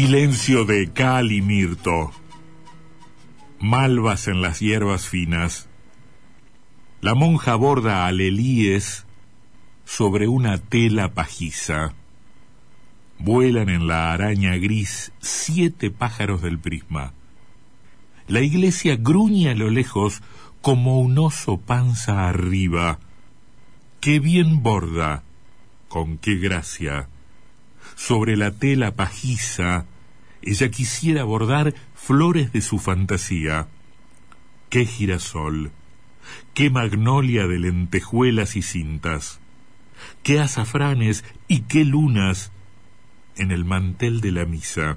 Silencio de cal y mirto. Malvas en las hierbas finas. La monja borda alelíes sobre una tela pajiza. Vuelan en la araña gris siete pájaros del prisma. La iglesia gruñe a lo lejos como un oso panza arriba. Qué bien borda, con qué gracia. Sobre la tela pajiza ella quisiera bordar flores de su fantasía. ¡Qué girasol! ¡Qué magnolia de lentejuelas y cintas! ¡Qué azafranes y qué lunas en el mantel de la misa!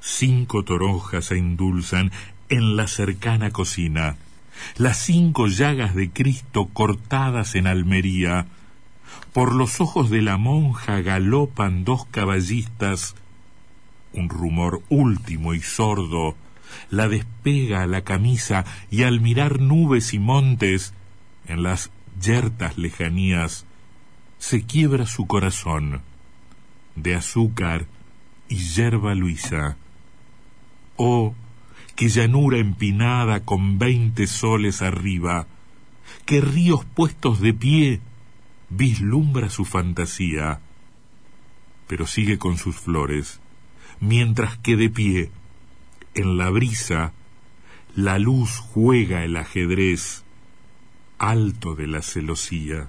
Cinco toronjas se endulzan en la cercana cocina. Las cinco llagas de Cristo cortadas en Almería. Por los ojos de la monja galopan dos caballistas un rumor último y sordo, la despega la camisa y al mirar nubes y montes en las yertas lejanías, se quiebra su corazón de azúcar y yerba luisa. Oh, qué llanura empinada con veinte soles arriba, qué ríos puestos de pie vislumbra su fantasía, pero sigue con sus flores mientras que de pie, en la brisa, la luz juega el ajedrez alto de la celosía.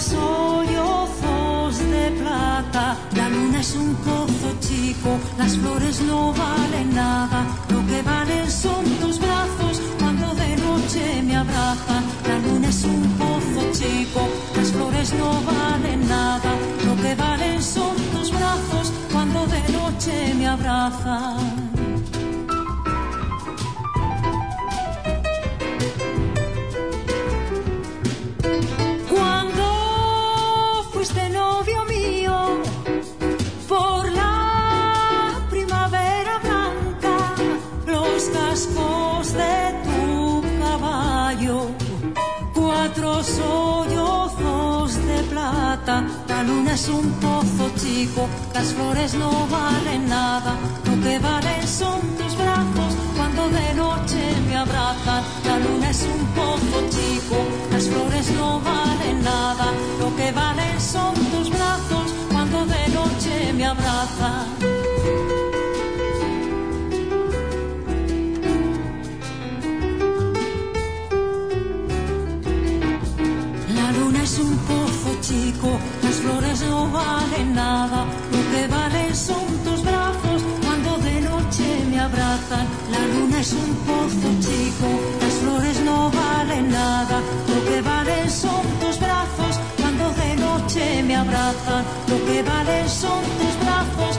los hoyozos de plata. La luna es un pozo chico, las flores no valen nada. Lo que valen son tus brazos cuando de noche me abrazan. La luna es un pozo chico, las flores no valen nada. Lo que valen son tus brazos cuando de noche me abrazan. Soy sollozos de plata. La luna es un pozo chico, las flores no valen nada. Lo que valen son tus brazos cuando de noche me abrazan. La luna es un pozo chico, las flores no valen nada. Lo que valen son tus brazos cuando de noche me abrazan. Nada, lo que valen son tus brazos cuando de noche me abrazan. La luna es un pozo chico, las flores no valen nada, lo que valen son tus brazos cuando de noche me abrazan. Lo que valen son tus brazos